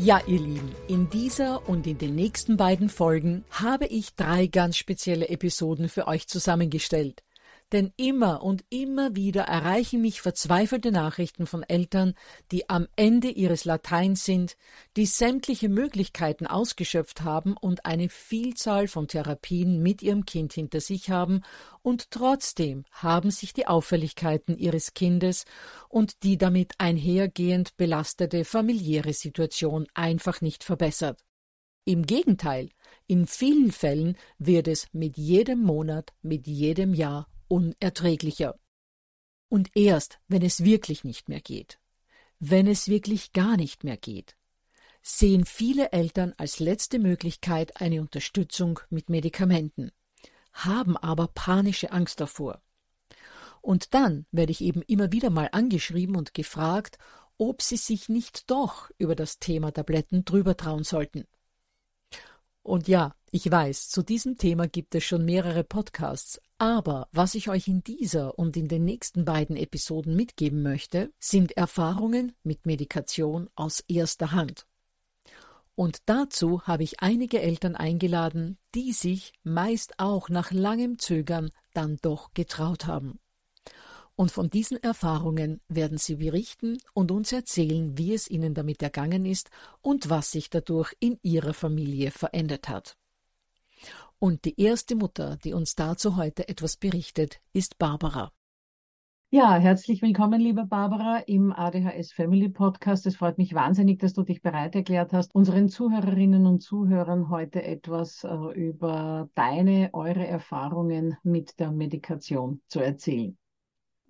Ja, ihr Lieben, in dieser und in den nächsten beiden Folgen habe ich drei ganz spezielle Episoden für euch zusammengestellt. Denn immer und immer wieder erreichen mich verzweifelte Nachrichten von Eltern, die am Ende ihres Lateins sind, die sämtliche Möglichkeiten ausgeschöpft haben und eine Vielzahl von Therapien mit ihrem Kind hinter sich haben, und trotzdem haben sich die Auffälligkeiten ihres Kindes und die damit einhergehend belastete familiäre Situation einfach nicht verbessert. Im Gegenteil, in vielen Fällen wird es mit jedem Monat, mit jedem Jahr unerträglicher. Und erst, wenn es wirklich nicht mehr geht, wenn es wirklich gar nicht mehr geht, sehen viele Eltern als letzte Möglichkeit eine Unterstützung mit Medikamenten, haben aber panische Angst davor. Und dann werde ich eben immer wieder mal angeschrieben und gefragt, ob sie sich nicht doch über das Thema Tabletten drüber trauen sollten. Und ja, ich weiß, zu diesem Thema gibt es schon mehrere Podcasts, aber was ich euch in dieser und in den nächsten beiden Episoden mitgeben möchte, sind Erfahrungen mit Medikation aus erster Hand. Und dazu habe ich einige Eltern eingeladen, die sich meist auch nach langem Zögern dann doch getraut haben. Und von diesen Erfahrungen werden Sie berichten und uns erzählen, wie es Ihnen damit ergangen ist und was sich dadurch in Ihrer Familie verändert hat. Und die erste Mutter, die uns dazu heute etwas berichtet, ist Barbara. Ja, herzlich willkommen, liebe Barbara, im ADHS Family Podcast. Es freut mich wahnsinnig, dass du dich bereit erklärt hast, unseren Zuhörerinnen und Zuhörern heute etwas äh, über deine, eure Erfahrungen mit der Medikation zu erzählen.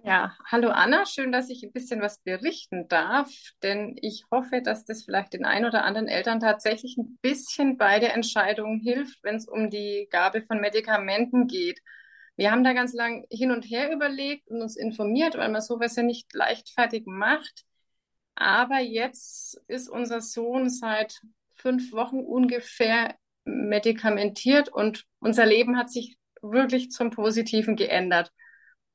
Ja, hallo Anna, schön, dass ich ein bisschen was berichten darf, denn ich hoffe, dass das vielleicht den ein oder anderen Eltern tatsächlich ein bisschen bei der Entscheidung hilft, wenn es um die Gabe von Medikamenten geht. Wir haben da ganz lang hin und her überlegt und uns informiert, weil man sowas ja nicht leichtfertig macht. Aber jetzt ist unser Sohn seit fünf Wochen ungefähr medikamentiert und unser Leben hat sich wirklich zum Positiven geändert.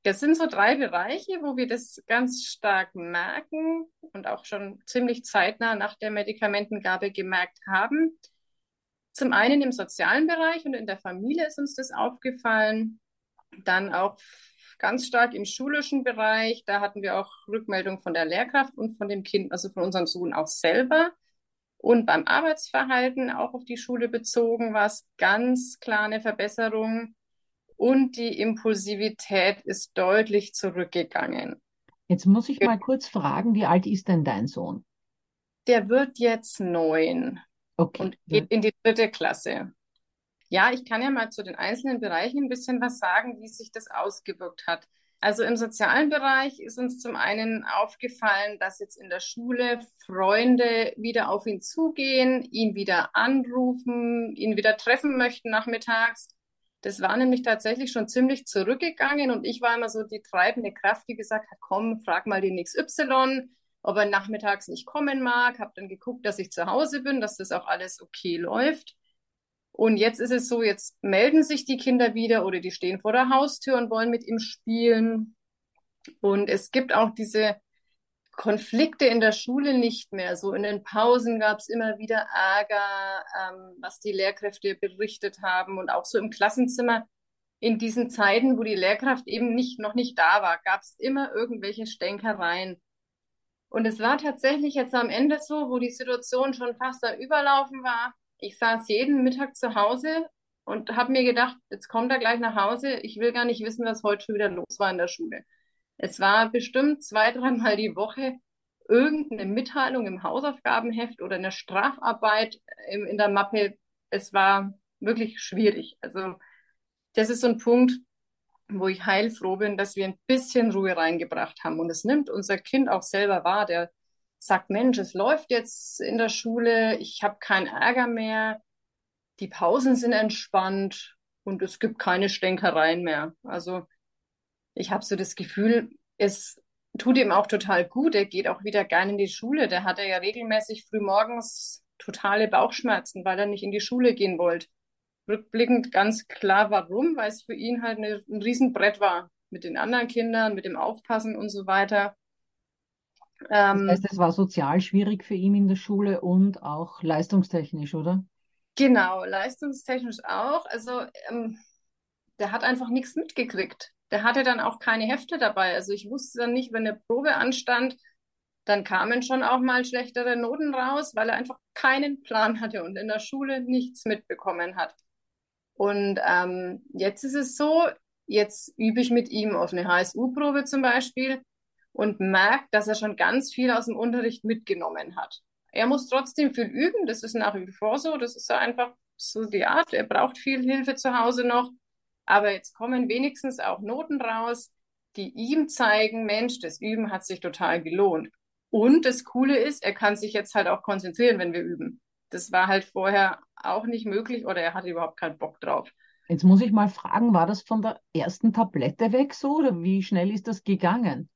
Das sind so drei Bereiche, wo wir das ganz stark merken und auch schon ziemlich zeitnah nach der Medikamentengabe gemerkt haben. Zum einen im sozialen Bereich und in der Familie ist uns das aufgefallen. Dann auch ganz stark im schulischen Bereich. Da hatten wir auch Rückmeldung von der Lehrkraft und von dem Kind, also von unserem Sohn auch selber. Und beim Arbeitsverhalten, auch auf die Schule bezogen, war es ganz klar eine Verbesserung und die Impulsivität ist deutlich zurückgegangen. Jetzt muss ich mal kurz fragen, wie alt ist denn dein Sohn? Der wird jetzt neun okay. und geht in die dritte Klasse. Ja, ich kann ja mal zu den einzelnen Bereichen ein bisschen was sagen, wie sich das ausgewirkt hat. Also im sozialen Bereich ist uns zum einen aufgefallen, dass jetzt in der Schule Freunde wieder auf ihn zugehen, ihn wieder anrufen, ihn wieder treffen möchten nachmittags. Das war nämlich tatsächlich schon ziemlich zurückgegangen und ich war immer so die treibende Kraft, die gesagt hat, komm, frag mal den XY, ob er nachmittags nicht kommen mag. Habe dann geguckt, dass ich zu Hause bin, dass das auch alles okay läuft. Und jetzt ist es so, jetzt melden sich die Kinder wieder oder die stehen vor der Haustür und wollen mit ihm spielen. Und es gibt auch diese Konflikte in der Schule nicht mehr. So in den Pausen gab es immer wieder Ärger, ähm, was die Lehrkräfte berichtet haben und auch so im Klassenzimmer. In diesen Zeiten, wo die Lehrkraft eben nicht, noch nicht da war, gab es immer irgendwelche Stänkereien. Und es war tatsächlich jetzt am Ende so, wo die Situation schon fast am Überlaufen war. Ich saß jeden Mittag zu Hause und habe mir gedacht, jetzt kommt er gleich nach Hause. Ich will gar nicht wissen, was heute schon wieder los war in der Schule. Es war bestimmt zwei, dreimal die Woche irgendeine Mitteilung im Hausaufgabenheft oder eine Strafarbeit in, in der Mappe. Es war wirklich schwierig. Also das ist so ein Punkt, wo ich heilfroh bin, dass wir ein bisschen Ruhe reingebracht haben. Und es nimmt unser Kind auch selber wahr, der sagt, Mensch, es läuft jetzt in der Schule, ich habe keinen Ärger mehr, die Pausen sind entspannt und es gibt keine Stänkereien mehr. Also ich habe so das Gefühl, es tut ihm auch total gut. Er geht auch wieder gerne in die Schule. Der hatte ja regelmäßig frühmorgens totale Bauchschmerzen, weil er nicht in die Schule gehen wollte. Rückblickend ganz klar, warum, weil es für ihn halt eine, ein Riesenbrett war. Mit den anderen Kindern, mit dem Aufpassen und so weiter. Ähm, das heißt, es war sozial schwierig für ihn in der Schule und auch leistungstechnisch, oder? Genau, leistungstechnisch auch. Also ähm, der hat einfach nichts mitgekriegt der hatte dann auch keine Hefte dabei. Also ich wusste dann nicht, wenn eine Probe anstand, dann kamen schon auch mal schlechtere Noten raus, weil er einfach keinen Plan hatte und in der Schule nichts mitbekommen hat. Und ähm, jetzt ist es so, jetzt übe ich mit ihm auf eine HSU-Probe zum Beispiel und merke, dass er schon ganz viel aus dem Unterricht mitgenommen hat. Er muss trotzdem viel üben, das ist nach wie vor so, das ist einfach so die Art, er braucht viel Hilfe zu Hause noch. Aber jetzt kommen wenigstens auch Noten raus, die ihm zeigen, Mensch, das Üben hat sich total gelohnt. Und das Coole ist, er kann sich jetzt halt auch konzentrieren, wenn wir üben. Das war halt vorher auch nicht möglich oder er hatte überhaupt keinen Bock drauf. Jetzt muss ich mal fragen, war das von der ersten Tablette weg so oder wie schnell ist das gegangen?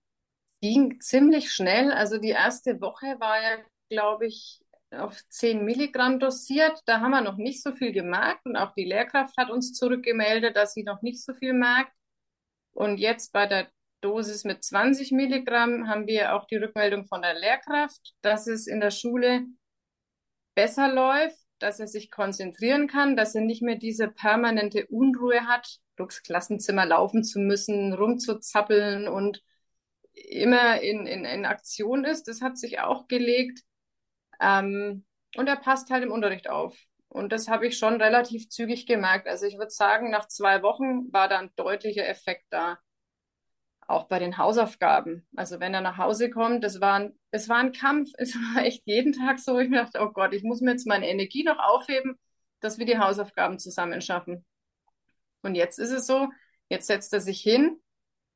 Ging ziemlich schnell. Also die erste Woche war ja, glaube ich, auf 10 Milligramm dosiert. Da haben wir noch nicht so viel gemerkt und auch die Lehrkraft hat uns zurückgemeldet, dass sie noch nicht so viel merkt. Und jetzt bei der Dosis mit 20 Milligramm haben wir auch die Rückmeldung von der Lehrkraft, dass es in der Schule besser läuft, dass er sich konzentrieren kann, dass er nicht mehr diese permanente Unruhe hat, durchs Klassenzimmer laufen zu müssen, rumzuzappeln und immer in, in, in Aktion ist. Das hat sich auch gelegt. Ähm, und er passt halt im Unterricht auf. Und das habe ich schon relativ zügig gemerkt. Also ich würde sagen, nach zwei Wochen war da ein deutlicher Effekt da. Auch bei den Hausaufgaben. Also wenn er nach Hause kommt, das war ein, es war ein Kampf. Es war echt jeden Tag so. Ich mir dachte, oh Gott, ich muss mir jetzt meine Energie noch aufheben, dass wir die Hausaufgaben zusammen schaffen. Und jetzt ist es so, jetzt setzt er sich hin,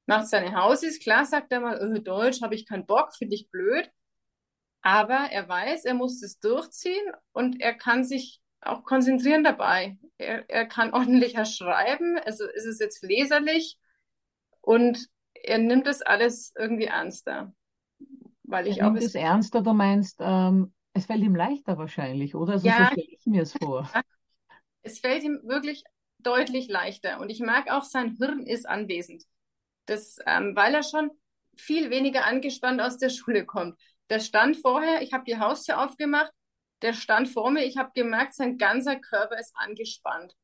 macht seine Hausis. Klar sagt er mal, oh, Deutsch habe ich keinen Bock, finde ich blöd. Aber er weiß, er muss es durchziehen und er kann sich auch konzentrieren dabei. Er, er kann ordentlicher schreiben, also ist es jetzt leserlich und er nimmt das alles irgendwie ernster. Weil ich er auch nimmt es ernster, du meinst, ähm, es fällt ihm leichter wahrscheinlich, oder? Also ja, so stelle ich mir es vor. Es fällt ihm wirklich deutlich leichter und ich merke auch, sein Hirn ist anwesend. Das, ähm, weil er schon viel weniger angespannt aus der Schule kommt. Der stand vorher, ich habe die Haustür aufgemacht, der stand vor mir, ich habe gemerkt, sein ganzer Körper ist angespannt.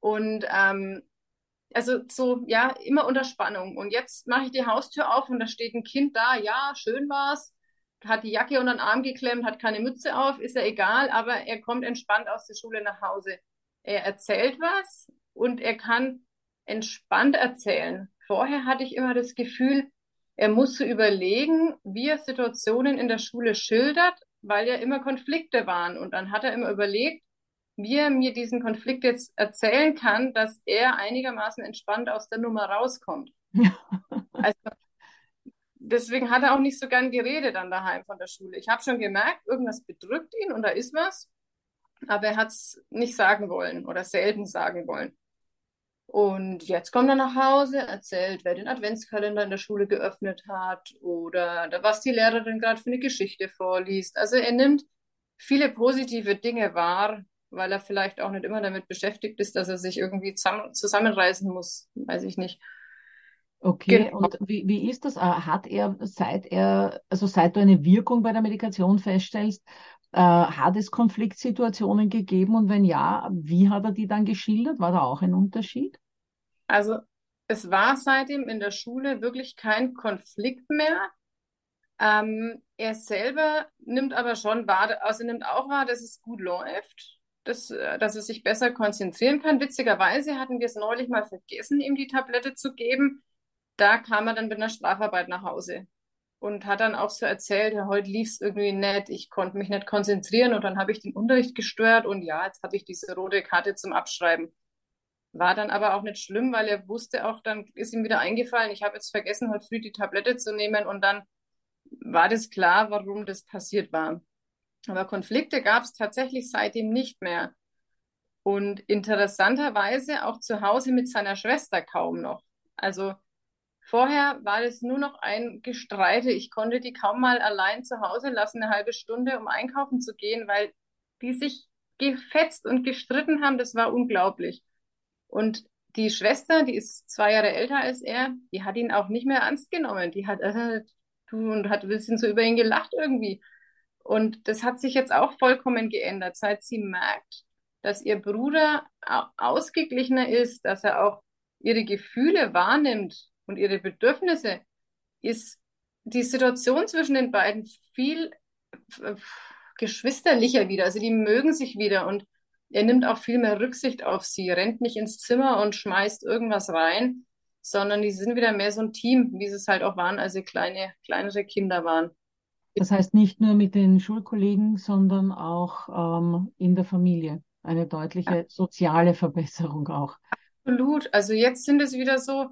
Und ähm, also so, ja, immer unter Spannung. Und jetzt mache ich die Haustür auf und da steht ein Kind da, ja, schön war's, hat die Jacke unter den Arm geklemmt, hat keine Mütze auf, ist ja egal, aber er kommt entspannt aus der Schule nach Hause. Er erzählt was und er kann entspannt erzählen. Vorher hatte ich immer das Gefühl, er musste überlegen, wie er Situationen in der Schule schildert, weil ja immer Konflikte waren. Und dann hat er immer überlegt, wie er mir diesen Konflikt jetzt erzählen kann, dass er einigermaßen entspannt aus der Nummer rauskommt. also deswegen hat er auch nicht so gern geredet dann daheim von der Schule. Ich habe schon gemerkt, irgendwas bedrückt ihn und da ist was, aber er hat es nicht sagen wollen oder selten sagen wollen. Und jetzt kommt er nach Hause, erzählt, wer den Adventskalender in der Schule geöffnet hat oder was die Lehrerin gerade für eine Geschichte vorliest. Also er nimmt viele positive Dinge wahr, weil er vielleicht auch nicht immer damit beschäftigt ist, dass er sich irgendwie zusammenreißen muss. Weiß ich nicht. Okay, genau. und wie, wie ist das? Äh, hat er, seit er, also seit du eine Wirkung bei der Medikation feststellst, äh, hat es Konfliktsituationen gegeben und wenn ja, wie hat er die dann geschildert? War da auch ein Unterschied? Also es war seitdem in der Schule wirklich kein Konflikt mehr. Ähm, er selber nimmt aber schon wahr, also nimmt auch wahr, dass es gut läuft, dass, äh, dass er sich besser konzentrieren kann. Witzigerweise hatten wir es neulich mal vergessen, ihm die Tablette zu geben. Da kam er dann mit einer Strafarbeit nach Hause und hat dann auch so erzählt, ja, heute lief es irgendwie nett, ich konnte mich nicht konzentrieren und dann habe ich den Unterricht gestört und ja, jetzt habe ich diese rote Karte zum Abschreiben. War dann aber auch nicht schlimm, weil er wusste auch, dann ist ihm wieder eingefallen, ich habe jetzt vergessen, heute früh die Tablette zu nehmen und dann war das klar, warum das passiert war. Aber Konflikte gab es tatsächlich seitdem nicht mehr. Und interessanterweise auch zu Hause mit seiner Schwester kaum noch. Also Vorher war es nur noch ein Gestreite. Ich konnte die kaum mal allein zu Hause lassen, eine halbe Stunde, um einkaufen zu gehen, weil die sich gefetzt und gestritten haben. Das war unglaublich. Und die Schwester, die ist zwei Jahre älter als er, die hat ihn auch nicht mehr ernst genommen. Die hat, äh, du, und hat ein bisschen so über ihn gelacht irgendwie. Und das hat sich jetzt auch vollkommen geändert, seit sie merkt, dass ihr Bruder ausgeglichener ist, dass er auch ihre Gefühle wahrnimmt und ihre Bedürfnisse, ist die Situation zwischen den beiden viel geschwisterlicher wieder. Also die mögen sich wieder und er nimmt auch viel mehr Rücksicht auf sie, rennt nicht ins Zimmer und schmeißt irgendwas rein, sondern die sind wieder mehr so ein Team, wie sie es halt auch waren, als sie kleine, kleinere Kinder waren. Das heißt nicht nur mit den Schulkollegen, sondern auch ähm, in der Familie. Eine deutliche soziale Verbesserung auch. Absolut. Also jetzt sind es wieder so,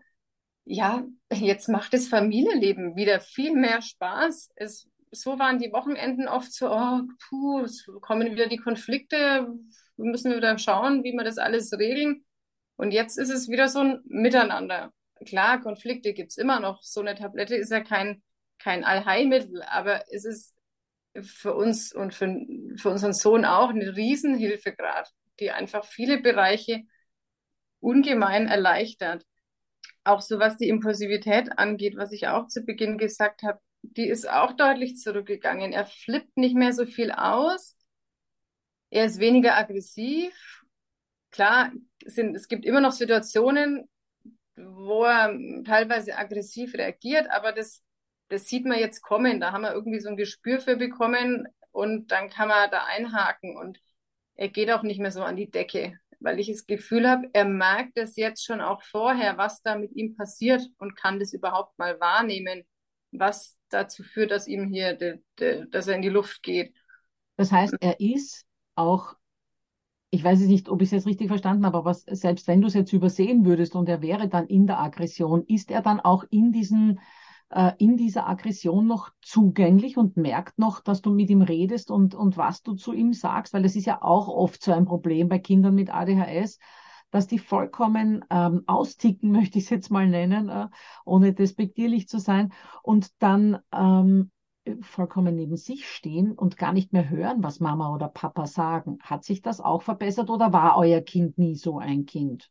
ja, jetzt macht das Familienleben wieder viel mehr Spaß. Es, so waren die Wochenenden oft so, oh, puh, es kommen wieder die Konflikte, wir müssen wieder schauen, wie wir das alles regeln. Und jetzt ist es wieder so ein Miteinander. Klar, Konflikte gibt's immer noch. So eine Tablette ist ja kein, kein Allheilmittel, aber es ist für uns und für, für unseren Sohn auch eine Riesenhilfe gerade, die einfach viele Bereiche ungemein erleichtert auch so was die Impulsivität angeht, was ich auch zu Beginn gesagt habe, die ist auch deutlich zurückgegangen. Er flippt nicht mehr so viel aus. Er ist weniger aggressiv. Klar, sind, es gibt immer noch Situationen, wo er teilweise aggressiv reagiert, aber das, das sieht man jetzt kommen. Da haben wir irgendwie so ein Gespür für bekommen und dann kann man da einhaken und er geht auch nicht mehr so an die Decke weil ich das Gefühl habe, er merkt es jetzt schon auch vorher, was da mit ihm passiert und kann das überhaupt mal wahrnehmen, was dazu führt, dass ihm hier, de, de, dass er in die Luft geht. Das heißt, er ist auch, ich weiß nicht, ob ich es jetzt richtig verstanden habe, aber selbst wenn du es jetzt übersehen würdest und er wäre dann in der Aggression, ist er dann auch in diesen äh, in dieser Aggression noch zugänglich und merkt noch, dass du mit ihm redest und, und was du zu ihm sagst, weil das ist ja auch oft so ein Problem bei Kindern mit ADHS, dass die vollkommen ähm, austicken, möchte ich es jetzt mal nennen, äh, ohne despektierlich zu sein, und dann ähm, vollkommen neben sich stehen und gar nicht mehr hören, was Mama oder Papa sagen. Hat sich das auch verbessert oder war euer Kind nie so ein Kind?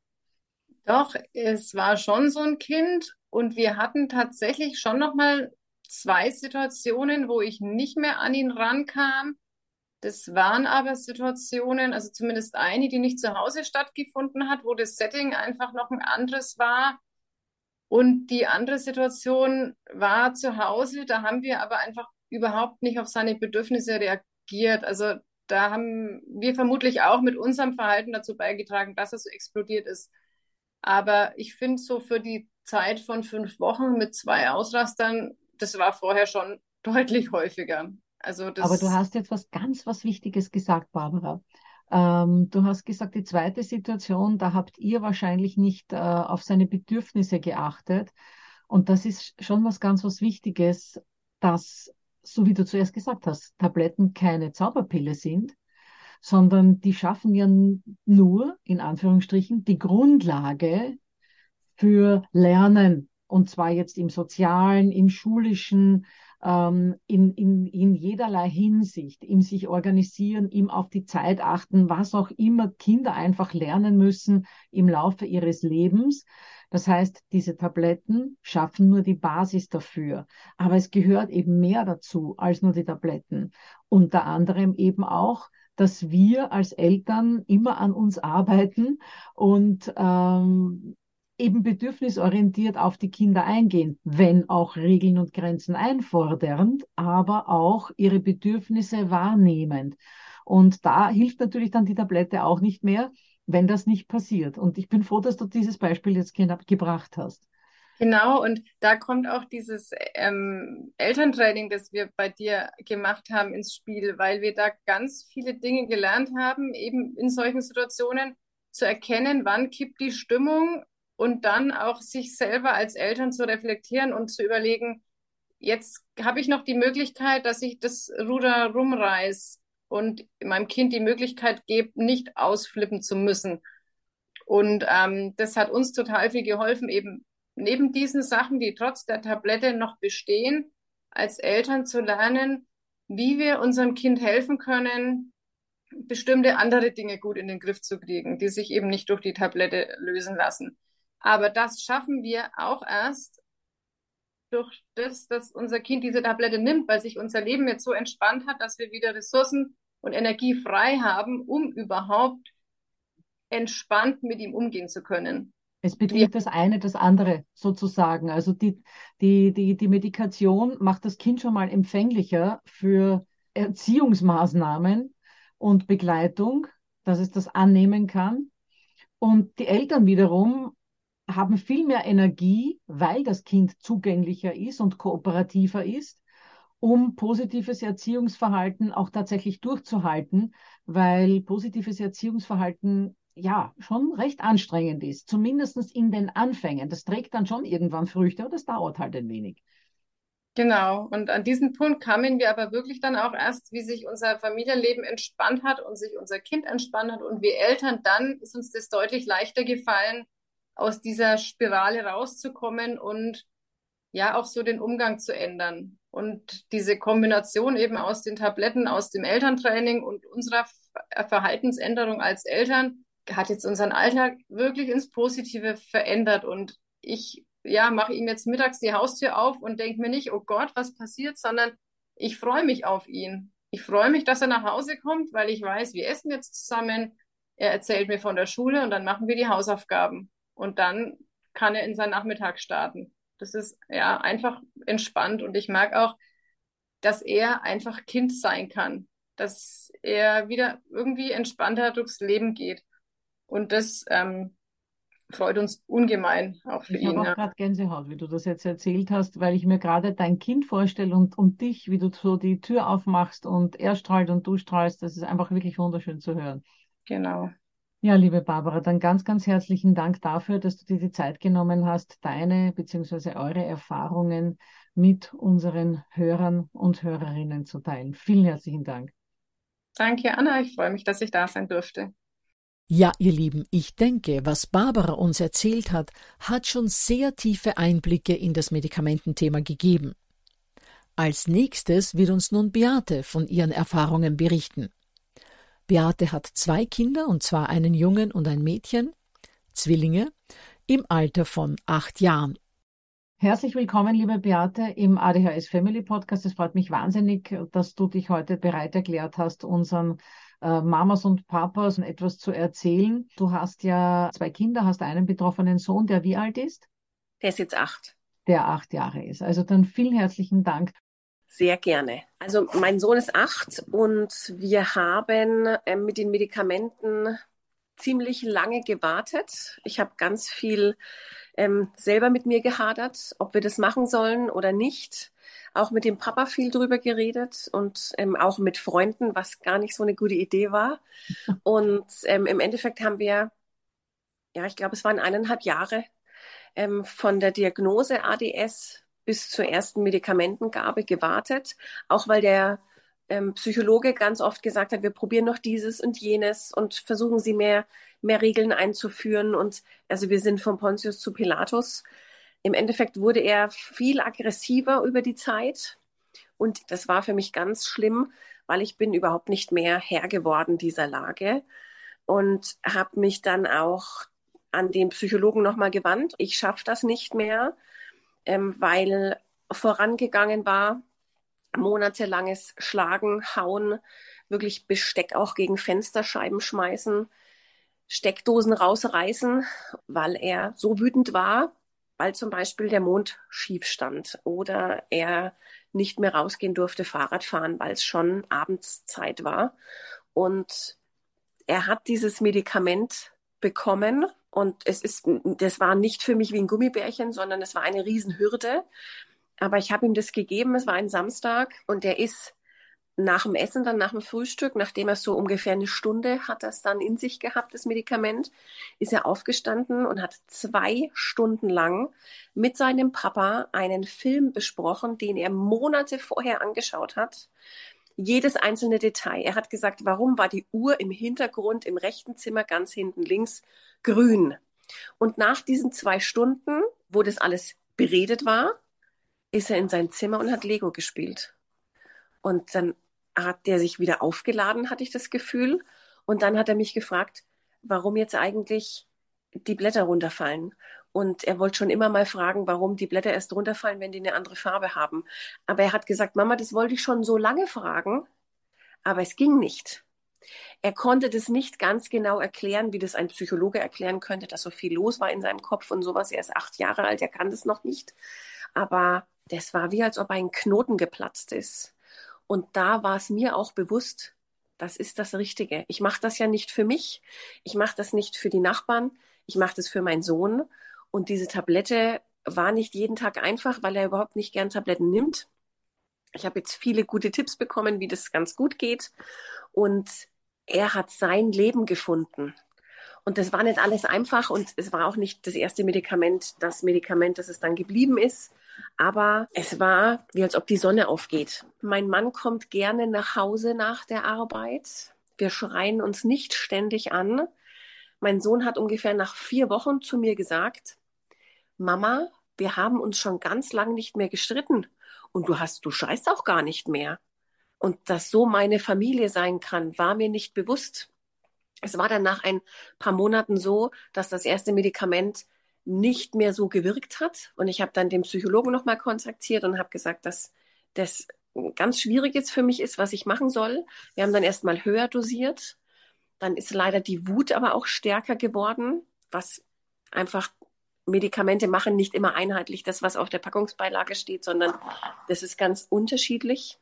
Doch, es war schon so ein Kind und wir hatten tatsächlich schon noch mal zwei Situationen, wo ich nicht mehr an ihn rankam. Das waren aber Situationen, also zumindest eine, die nicht zu Hause stattgefunden hat, wo das Setting einfach noch ein anderes war. Und die andere Situation war zu Hause, da haben wir aber einfach überhaupt nicht auf seine Bedürfnisse reagiert. Also da haben wir vermutlich auch mit unserem Verhalten dazu beigetragen, dass er so explodiert ist. Aber ich finde so für die Zeit von fünf Wochen mit zwei Ausrastern, das war vorher schon deutlich häufiger. Also das Aber du hast jetzt was ganz was Wichtiges gesagt, Barbara. Ähm, du hast gesagt, die zweite Situation, da habt ihr wahrscheinlich nicht äh, auf seine Bedürfnisse geachtet. Und das ist schon was ganz was Wichtiges, dass, so wie du zuerst gesagt hast, Tabletten keine Zauberpille sind, sondern die schaffen ja nur, in Anführungsstrichen, die Grundlage für Lernen. Und zwar jetzt im sozialen, im schulischen, ähm, in, in, in jederlei Hinsicht, im sich organisieren, im auf die Zeit achten, was auch immer Kinder einfach lernen müssen im Laufe ihres Lebens. Das heißt, diese Tabletten schaffen nur die Basis dafür. Aber es gehört eben mehr dazu als nur die Tabletten. Unter anderem eben auch, dass wir als Eltern immer an uns arbeiten und ähm, eben bedürfnisorientiert auf die Kinder eingehen, wenn auch Regeln und Grenzen einfordernd, aber auch ihre Bedürfnisse wahrnehmend. Und da hilft natürlich dann die Tablette auch nicht mehr, wenn das nicht passiert. Und ich bin froh, dass du dieses Beispiel jetzt gebracht hast. Genau, und da kommt auch dieses ähm, Elterntraining, das wir bei dir gemacht haben, ins Spiel, weil wir da ganz viele Dinge gelernt haben, eben in solchen Situationen zu erkennen, wann kippt die Stimmung und dann auch sich selber als Eltern zu reflektieren und zu überlegen, jetzt habe ich noch die Möglichkeit, dass ich das Ruder rumreiß und meinem Kind die Möglichkeit gebe, nicht ausflippen zu müssen. Und ähm, das hat uns total viel geholfen, eben neben diesen Sachen, die trotz der Tablette noch bestehen, als Eltern zu lernen, wie wir unserem Kind helfen können, bestimmte andere Dinge gut in den Griff zu kriegen, die sich eben nicht durch die Tablette lösen lassen. Aber das schaffen wir auch erst durch das, dass unser Kind diese Tablette nimmt, weil sich unser Leben jetzt so entspannt hat, dass wir wieder Ressourcen und Energie frei haben, um überhaupt entspannt mit ihm umgehen zu können. Es bedingt das eine das andere sozusagen. Also die, die, die, die Medikation macht das Kind schon mal empfänglicher für Erziehungsmaßnahmen und Begleitung, dass es das annehmen kann. Und die Eltern wiederum haben viel mehr Energie, weil das Kind zugänglicher ist und kooperativer ist, um positives Erziehungsverhalten auch tatsächlich durchzuhalten, weil positives Erziehungsverhalten ja schon recht anstrengend ist, zumindest in den Anfängen. Das trägt dann schon irgendwann Früchte und das dauert halt ein wenig. Genau, und an diesen Punkt kamen wir aber wirklich dann auch erst, wie sich unser Familienleben entspannt hat und sich unser Kind entspannt hat und wir Eltern, dann ist uns das deutlich leichter gefallen, aus dieser Spirale rauszukommen und ja auch so den Umgang zu ändern. Und diese Kombination eben aus den Tabletten, aus dem Elterntraining und unserer Verhaltensänderung als Eltern hat jetzt unseren Alltag wirklich ins Positive verändert. Und ich ja, mache ihm jetzt mittags die Haustür auf und denke mir nicht, oh Gott, was passiert, sondern ich freue mich auf ihn. Ich freue mich, dass er nach Hause kommt, weil ich weiß, wir essen jetzt zusammen. Er erzählt mir von der Schule und dann machen wir die Hausaufgaben und dann kann er in seinen Nachmittag starten. Das ist ja einfach entspannt und ich mag auch, dass er einfach Kind sein kann, dass er wieder irgendwie entspannter durchs Leben geht. Und das ähm, freut uns ungemein auch für ich ihn. Ich habe auch gerade Gänsehaut, wie du das jetzt erzählt hast, weil ich mir gerade dein Kind vorstelle und, und dich, wie du so die Tür aufmachst und er strahlt und du strahlst. Das ist einfach wirklich wunderschön zu hören. Genau. Ja, liebe Barbara, dann ganz, ganz herzlichen Dank dafür, dass du dir die Zeit genommen hast, deine bzw. eure Erfahrungen mit unseren Hörern und Hörerinnen zu teilen. Vielen herzlichen Dank. Danke, Anna. Ich freue mich, dass ich da sein durfte. Ja, ihr Lieben, ich denke, was Barbara uns erzählt hat, hat schon sehr tiefe Einblicke in das Medikamententhema gegeben. Als nächstes wird uns nun Beate von ihren Erfahrungen berichten. Beate hat zwei Kinder, und zwar einen Jungen und ein Mädchen, Zwillinge, im Alter von acht Jahren. Herzlich willkommen, liebe Beate, im ADHS Family Podcast. Es freut mich wahnsinnig, dass du dich heute bereit erklärt hast, unseren äh, Mamas und Papas etwas zu erzählen. Du hast ja zwei Kinder, hast einen betroffenen Sohn, der wie alt ist? Der ist jetzt acht. Der acht Jahre ist. Also dann vielen herzlichen Dank. Sehr gerne. Also mein Sohn ist acht und wir haben äh, mit den Medikamenten ziemlich lange gewartet. Ich habe ganz viel ähm, selber mit mir gehadert, ob wir das machen sollen oder nicht. Auch mit dem Papa viel drüber geredet und ähm, auch mit Freunden, was gar nicht so eine gute Idee war. Und ähm, im Endeffekt haben wir, ja, ich glaube, es waren eineinhalb Jahre ähm, von der Diagnose ADS bis zur ersten Medikamentengabe gewartet, auch weil der ähm, Psychologe ganz oft gesagt hat, wir probieren noch dieses und jenes und versuchen sie mehr, mehr Regeln einzuführen. Und also wir sind von Pontius zu Pilatus. Im Endeffekt wurde er viel aggressiver über die Zeit. Und das war für mich ganz schlimm, weil ich bin überhaupt nicht mehr Herr geworden dieser Lage und habe mich dann auch an den Psychologen nochmal gewandt. Ich schaffe das nicht mehr, ähm, weil vorangegangen war monatelanges Schlagen, Hauen, wirklich Besteck auch gegen Fensterscheiben schmeißen, Steckdosen rausreißen, weil er so wütend war, weil zum Beispiel der Mond schief stand oder er nicht mehr rausgehen durfte, Fahrrad fahren, weil es schon Abendszeit war. Und er hat dieses Medikament bekommen und es ist, das war nicht für mich wie ein Gummibärchen, sondern es war eine Riesenhürde. Aber ich habe ihm das gegeben, es war ein Samstag und der ist nach dem Essen, dann nach dem Frühstück, nachdem er so ungefähr eine Stunde hat das dann in sich gehabt, das Medikament, ist er aufgestanden und hat zwei Stunden lang mit seinem Papa einen Film besprochen, den er Monate vorher angeschaut hat. Jedes einzelne Detail. Er hat gesagt, warum war die Uhr im Hintergrund im rechten Zimmer ganz hinten links grün? Und nach diesen zwei Stunden, wo das alles beredet war, ist er in sein Zimmer und hat Lego gespielt. Und dann hat der sich wieder aufgeladen, hatte ich das Gefühl. Und dann hat er mich gefragt, warum jetzt eigentlich die Blätter runterfallen. Und er wollte schon immer mal fragen, warum die Blätter erst runterfallen, wenn die eine andere Farbe haben. Aber er hat gesagt, Mama, das wollte ich schon so lange fragen, aber es ging nicht. Er konnte das nicht ganz genau erklären, wie das ein Psychologe erklären könnte, dass so viel los war in seinem Kopf und sowas. Er ist acht Jahre alt, er kann das noch nicht. Aber das war wie, als ob ein Knoten geplatzt ist. Und da war es mir auch bewusst, das ist das Richtige. Ich mache das ja nicht für mich, ich mache das nicht für die Nachbarn, ich mache das für meinen Sohn. Und diese Tablette war nicht jeden Tag einfach, weil er überhaupt nicht gern Tabletten nimmt. Ich habe jetzt viele gute Tipps bekommen, wie das ganz gut geht. Und er hat sein Leben gefunden. Und das war nicht alles einfach und es war auch nicht das erste Medikament, das Medikament, das es dann geblieben ist. Aber es war wie als ob die Sonne aufgeht. Mein Mann kommt gerne nach Hause nach der Arbeit. Wir schreien uns nicht ständig an. Mein Sohn hat ungefähr nach vier Wochen zu mir gesagt, Mama, wir haben uns schon ganz lang nicht mehr gestritten und du hast, du scheißt auch gar nicht mehr. Und dass so meine Familie sein kann, war mir nicht bewusst. Es war dann nach ein paar Monaten so, dass das erste Medikament nicht mehr so gewirkt hat. Und ich habe dann den Psychologen nochmal kontaktiert und habe gesagt, dass das ganz schwierig jetzt für mich ist, was ich machen soll. Wir haben dann erstmal höher dosiert. Dann ist leider die Wut aber auch stärker geworden, was einfach Medikamente machen nicht immer einheitlich das, was auf der Packungsbeilage steht, sondern das ist ganz unterschiedlich.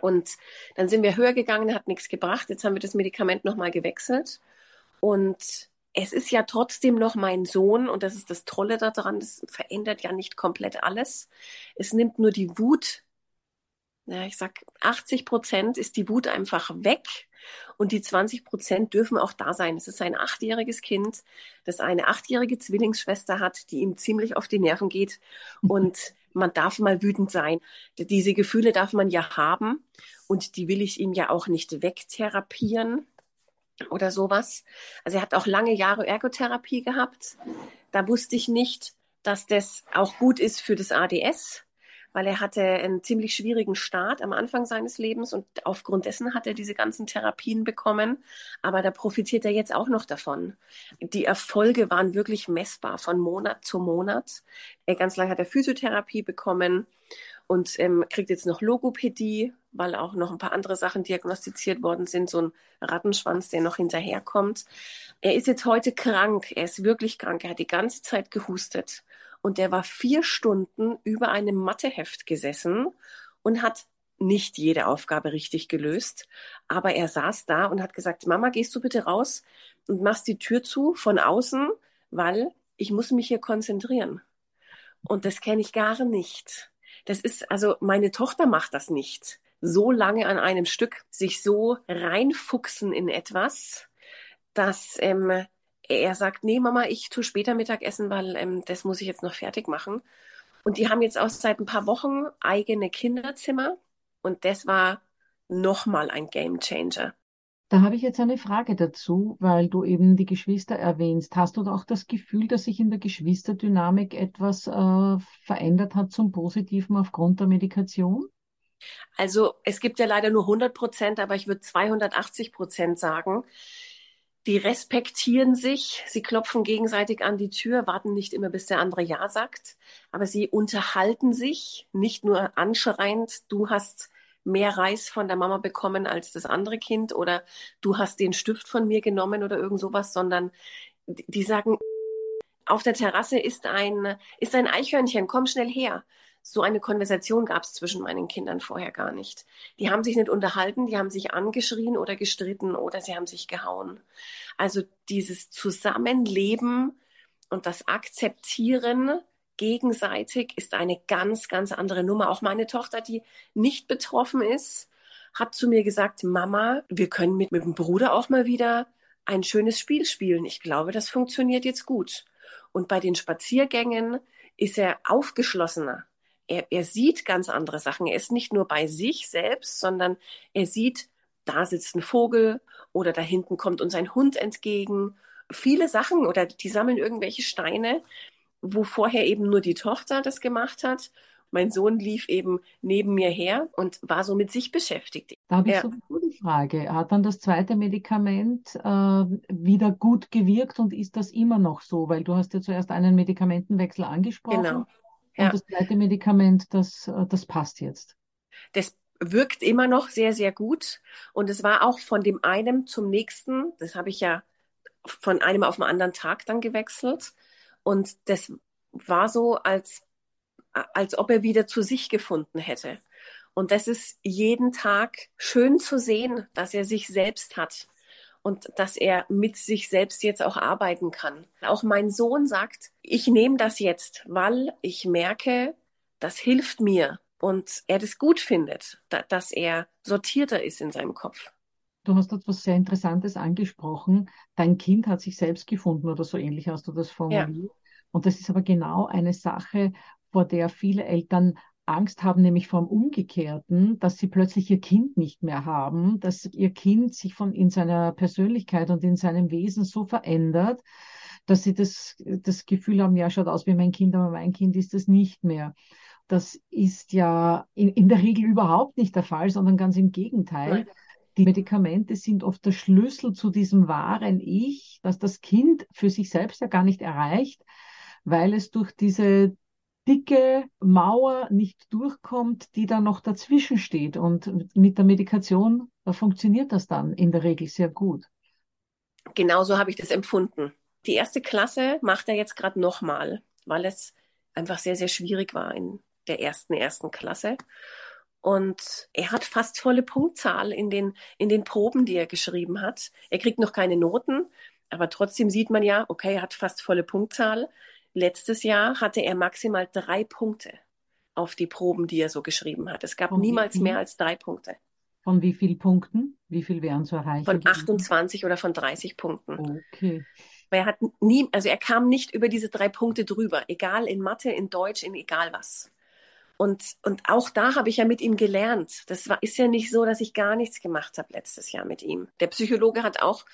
Und dann sind wir höher gegangen, hat nichts gebracht. Jetzt haben wir das Medikament nochmal gewechselt. Und es ist ja trotzdem noch mein Sohn und das ist das Tolle daran, das verändert ja nicht komplett alles. Es nimmt nur die Wut. Ja, ich sag, 80 Prozent ist die Wut einfach weg und die 20 Prozent dürfen auch da sein. Es ist ein achtjähriges Kind, das eine achtjährige Zwillingsschwester hat, die ihm ziemlich auf die Nerven geht und man darf mal wütend sein. Diese Gefühle darf man ja haben und die will ich ihm ja auch nicht wegtherapieren oder sowas. Also er hat auch lange Jahre Ergotherapie gehabt. Da wusste ich nicht, dass das auch gut ist für das ADS weil er hatte einen ziemlich schwierigen Start am Anfang seines Lebens und aufgrund dessen hat er diese ganzen Therapien bekommen. Aber da profitiert er jetzt auch noch davon. Die Erfolge waren wirklich messbar von Monat zu Monat. Er ganz lange hat er Physiotherapie bekommen und ähm, kriegt jetzt noch Logopädie, weil auch noch ein paar andere Sachen diagnostiziert worden sind, so ein Rattenschwanz, der noch hinterherkommt. Er ist jetzt heute krank, er ist wirklich krank, er hat die ganze Zeit gehustet und der war vier Stunden über einem Matheheft gesessen und hat nicht jede Aufgabe richtig gelöst, aber er saß da und hat gesagt, Mama, gehst du bitte raus und machst die Tür zu von außen, weil ich muss mich hier konzentrieren. Und das kenne ich gar nicht. Das ist, also meine Tochter macht das nicht. So lange an einem Stück sich so reinfuchsen in etwas, dass ähm, er sagt, nee, Mama, ich tue später Mittagessen, weil ähm, das muss ich jetzt noch fertig machen. Und die haben jetzt auch seit ein paar Wochen eigene Kinderzimmer. Und das war nochmal ein Game Changer. Da habe ich jetzt eine Frage dazu, weil du eben die Geschwister erwähnst. Hast du auch das Gefühl, dass sich in der Geschwisterdynamik etwas äh, verändert hat zum Positiven aufgrund der Medikation? Also es gibt ja leider nur 100 Prozent, aber ich würde 280 Prozent sagen. Die respektieren sich, sie klopfen gegenseitig an die Tür, warten nicht immer, bis der andere Ja sagt, aber sie unterhalten sich, nicht nur anschreiend, du hast mehr Reis von der Mama bekommen als das andere Kind oder du hast den Stift von mir genommen oder irgend sowas, sondern die sagen, auf der Terrasse ist ein, ist ein Eichhörnchen, komm schnell her. So eine Konversation gab es zwischen meinen Kindern vorher gar nicht. Die haben sich nicht unterhalten, die haben sich angeschrien oder gestritten oder sie haben sich gehauen. Also dieses Zusammenleben und das Akzeptieren gegenseitig ist eine ganz, ganz andere Nummer. Auch meine Tochter, die nicht betroffen ist, hat zu mir gesagt, Mama, wir können mit, mit dem Bruder auch mal wieder ein schönes Spiel spielen. Ich glaube, das funktioniert jetzt gut. Und bei den Spaziergängen ist er aufgeschlossener er, er sieht ganz andere Sachen. Er ist nicht nur bei sich selbst, sondern er sieht, da sitzt ein Vogel oder da hinten kommt uns ein Hund entgegen. Viele Sachen oder die sammeln irgendwelche Steine, wo vorher eben nur die Tochter das gemacht hat. Mein Sohn lief eben neben mir her und war so mit sich beschäftigt. Da habe ich so eine gute Frage. Hat dann das zweite Medikament äh, wieder gut gewirkt und ist das immer noch so? Weil du hast ja zuerst einen Medikamentenwechsel angesprochen. Genau. Ja. Und das zweite Medikament, das, äh, das passt jetzt. Das wirkt immer noch sehr, sehr gut. Und es war auch von dem einen zum nächsten, das habe ich ja von einem auf den anderen Tag dann gewechselt. Und das war so, als, als ob er wieder zu sich gefunden hätte. Und das ist jeden Tag schön zu sehen, dass er sich selbst hat und dass er mit sich selbst jetzt auch arbeiten kann. Auch mein Sohn sagt, ich nehme das jetzt, weil ich merke, das hilft mir und er das gut findet, da, dass er sortierter ist in seinem Kopf. Du hast etwas sehr Interessantes angesprochen. Dein Kind hat sich selbst gefunden oder so ähnlich hast du das formuliert. Ja. Und das ist aber genau eine Sache, vor der viele Eltern Angst haben, nämlich vom Umgekehrten, dass sie plötzlich ihr Kind nicht mehr haben, dass ihr Kind sich von in seiner Persönlichkeit und in seinem Wesen so verändert, dass sie das, das Gefühl haben, ja, schaut aus wie mein Kind, aber mein Kind ist es nicht mehr. Das ist ja in, in der Regel überhaupt nicht der Fall, sondern ganz im Gegenteil. Die Medikamente sind oft der Schlüssel zu diesem wahren Ich, das das Kind für sich selbst ja gar nicht erreicht, weil es durch diese dicke Mauer nicht durchkommt, die da noch dazwischen steht. Und mit der Medikation funktioniert das dann in der Regel sehr gut. Genauso habe ich das empfunden. Die erste Klasse macht er jetzt gerade nochmal, weil es einfach sehr, sehr schwierig war in der ersten, ersten Klasse. Und er hat fast volle Punktzahl in den, in den Proben, die er geschrieben hat. Er kriegt noch keine Noten, aber trotzdem sieht man ja, okay, er hat fast volle Punktzahl. Letztes Jahr hatte er maximal drei Punkte auf die Proben, die er so geschrieben hat. Es gab Von niemals mehr als drei Punkte. Von wie vielen Punkten? Wie viel wären zu erreichen? Von 28 oder von 30 Punkten. Okay. Weil er hat nie, also er kam nicht über diese drei Punkte drüber, egal in Mathe, in Deutsch, in egal was. Und, und auch da habe ich ja mit ihm gelernt. Das war, ist ja nicht so, dass ich gar nichts gemacht habe letztes Jahr mit ihm. Der Psychologe hat auch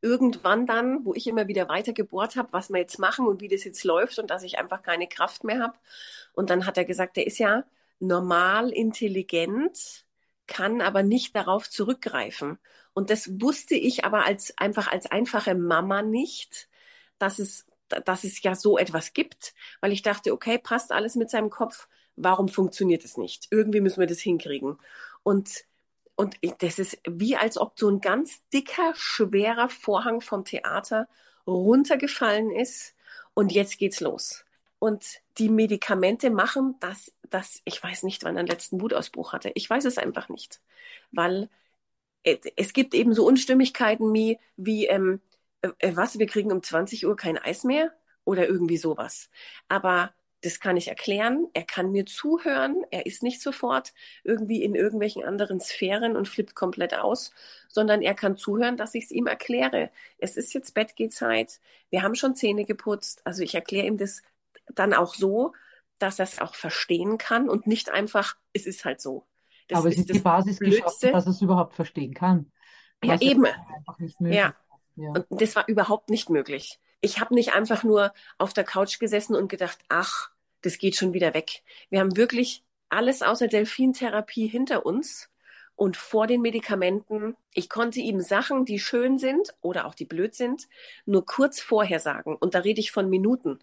irgendwann dann, wo ich immer wieder weiter gebohrt habe, was wir jetzt machen und wie das jetzt läuft und dass ich einfach keine Kraft mehr habe. Und dann hat er gesagt, der ist ja normal intelligent, kann aber nicht darauf zurückgreifen. Und das wusste ich aber als einfach als einfache Mama nicht, dass es, dass es ja so etwas gibt, weil ich dachte, okay, passt alles mit seinem Kopf. Warum funktioniert es nicht? Irgendwie müssen wir das hinkriegen. Und und das ist wie als ob so ein ganz dicker, schwerer Vorhang vom Theater runtergefallen ist und jetzt geht's los. Und die Medikamente machen, dass, dass ich weiß nicht, wann er den letzten Wutausbruch hatte. Ich weiß es einfach nicht. Weil es gibt eben so Unstimmigkeiten wie, wie ähm, äh, was, wir kriegen um 20 Uhr kein Eis mehr oder irgendwie sowas. Aber das kann ich erklären. Er kann mir zuhören. Er ist nicht sofort irgendwie in irgendwelchen anderen Sphären und flippt komplett aus, sondern er kann zuhören, dass ich es ihm erkläre. Es ist jetzt Bettgehzeit. Wir haben schon Zähne geputzt. Also ich erkläre ihm das dann auch so, dass er es auch verstehen kann und nicht einfach, es ist halt so. Das Aber es ist, ist die Basis geschaffen, dass er es überhaupt verstehen kann. Ja, eben. Ja. ja. Und das war überhaupt nicht möglich. Ich habe nicht einfach nur auf der Couch gesessen und gedacht, ach, das geht schon wieder weg. Wir haben wirklich alles außer Delfintherapie hinter uns und vor den Medikamenten. Ich konnte ihm Sachen, die schön sind oder auch die blöd sind, nur kurz vorher sagen. Und da rede ich von Minuten,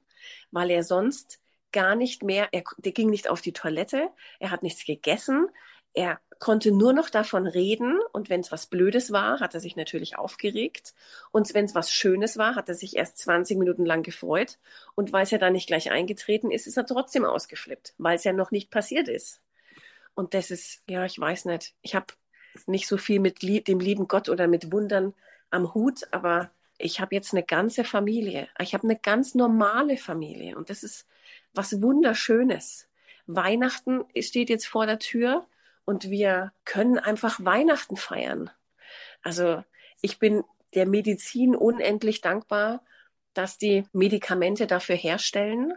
weil er sonst gar nicht mehr, er, der ging nicht auf die Toilette, er hat nichts gegessen, er konnte nur noch davon reden und wenn es was Blödes war, hat er sich natürlich aufgeregt und wenn es was Schönes war, hat er sich erst 20 Minuten lang gefreut und weil es ja dann nicht gleich eingetreten ist, ist er trotzdem ausgeflippt, weil es ja noch nicht passiert ist. Und das ist, ja, ich weiß nicht, ich habe nicht so viel mit dem lieben Gott oder mit Wundern am Hut, aber ich habe jetzt eine ganze Familie. Ich habe eine ganz normale Familie und das ist was Wunderschönes. Weihnachten steht jetzt vor der Tür und wir können einfach Weihnachten feiern. Also ich bin der Medizin unendlich dankbar, dass die Medikamente dafür herstellen.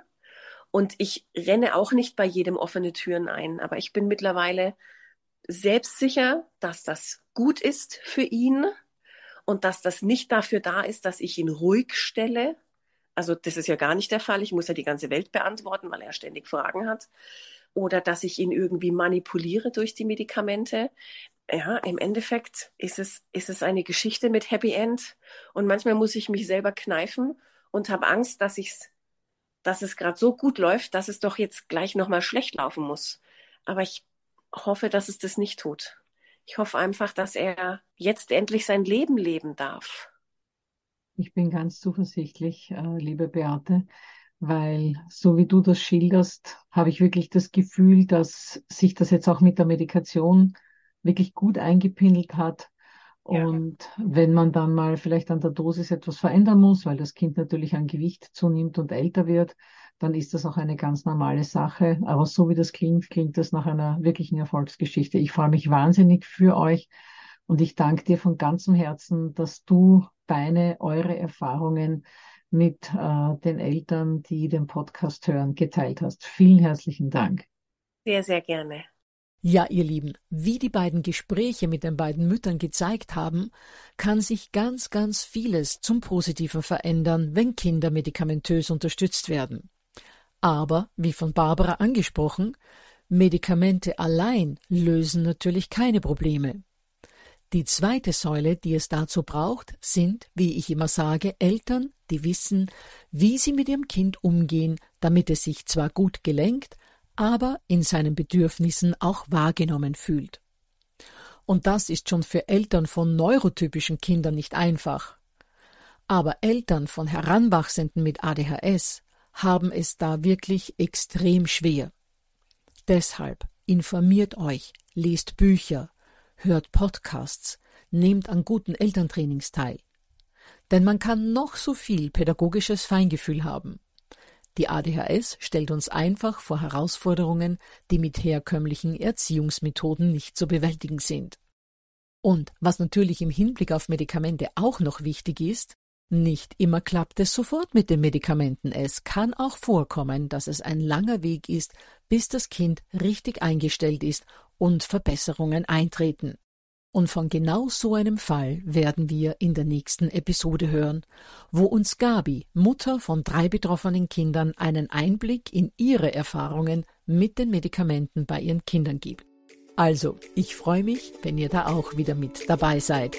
Und ich renne auch nicht bei jedem offene Türen ein, aber ich bin mittlerweile selbstsicher, dass das gut ist für ihn und dass das nicht dafür da ist, dass ich ihn ruhig stelle. Also das ist ja gar nicht der Fall. Ich muss ja die ganze Welt beantworten, weil er ständig Fragen hat, oder dass ich ihn irgendwie manipuliere durch die Medikamente. Ja, im Endeffekt ist es, ist es eine Geschichte mit Happy End. Und manchmal muss ich mich selber kneifen und habe Angst, dass ich's, dass es gerade so gut läuft, dass es doch jetzt gleich nochmal schlecht laufen muss. Aber ich hoffe, dass es das nicht tut. Ich hoffe einfach, dass er jetzt endlich sein Leben leben darf. Ich bin ganz zuversichtlich, äh, liebe Beate weil so wie du das schilderst, habe ich wirklich das Gefühl, dass sich das jetzt auch mit der Medikation wirklich gut eingepindelt hat. Ja. Und wenn man dann mal vielleicht an der Dosis etwas verändern muss, weil das Kind natürlich an Gewicht zunimmt und älter wird, dann ist das auch eine ganz normale Sache. Aber so wie das klingt, klingt das nach einer wirklichen Erfolgsgeschichte. Ich freue mich wahnsinnig für euch und ich danke dir von ganzem Herzen, dass du deine, eure Erfahrungen mit äh, den Eltern, die den Podcast hören, geteilt hast. Vielen herzlichen Dank. Sehr, sehr gerne. Ja, ihr Lieben, wie die beiden Gespräche mit den beiden Müttern gezeigt haben, kann sich ganz, ganz vieles zum Positiven verändern, wenn Kinder medikamentös unterstützt werden. Aber, wie von Barbara angesprochen, Medikamente allein lösen natürlich keine Probleme. Die zweite Säule, die es dazu braucht, sind, wie ich immer sage, Eltern, die wissen, wie sie mit ihrem Kind umgehen, damit es sich zwar gut gelenkt, aber in seinen Bedürfnissen auch wahrgenommen fühlt. Und das ist schon für Eltern von neurotypischen Kindern nicht einfach. Aber Eltern von Heranwachsenden mit ADHS haben es da wirklich extrem schwer. Deshalb informiert euch, lest Bücher, hört Podcasts, nehmt an guten Elterntrainings teil. Denn man kann noch so viel pädagogisches Feingefühl haben. Die ADHS stellt uns einfach vor Herausforderungen, die mit herkömmlichen Erziehungsmethoden nicht zu bewältigen sind. Und was natürlich im Hinblick auf Medikamente auch noch wichtig ist, nicht immer klappt es sofort mit den Medikamenten. Es kann auch vorkommen, dass es ein langer Weg ist, bis das Kind richtig eingestellt ist und Verbesserungen eintreten. Und von genau so einem Fall werden wir in der nächsten Episode hören, wo uns Gabi, Mutter von drei betroffenen Kindern, einen Einblick in ihre Erfahrungen mit den Medikamenten bei ihren Kindern gibt. Also, ich freue mich, wenn ihr da auch wieder mit dabei seid.